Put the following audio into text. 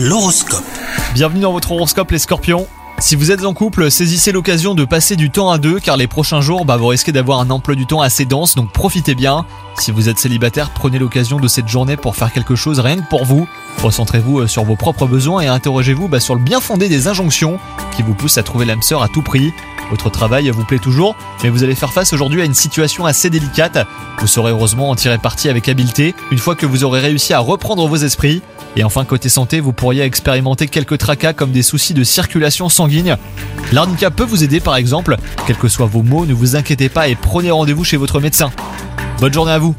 L'horoscope. Bienvenue dans votre horoscope les scorpions. Si vous êtes en couple, saisissez l'occasion de passer du temps à deux car les prochains jours, bah, vous risquez d'avoir un emploi du temps assez dense, donc profitez bien. Si vous êtes célibataire, prenez l'occasion de cette journée pour faire quelque chose rien que pour vous. Recentrez-vous euh, sur vos propres besoins et interrogez-vous bah, sur le bien fondé des injonctions qui vous poussent à trouver l'âme sœur à tout prix. Votre travail vous plaît toujours, mais vous allez faire face aujourd'hui à une situation assez délicate. Vous saurez heureusement en tirer parti avec habileté une fois que vous aurez réussi à reprendre vos esprits. Et enfin, côté santé, vous pourriez expérimenter quelques tracas comme des soucis de circulation sanguine. L'arnica peut vous aider par exemple. Quels que soient vos maux, ne vous inquiétez pas et prenez rendez-vous chez votre médecin. Bonne journée à vous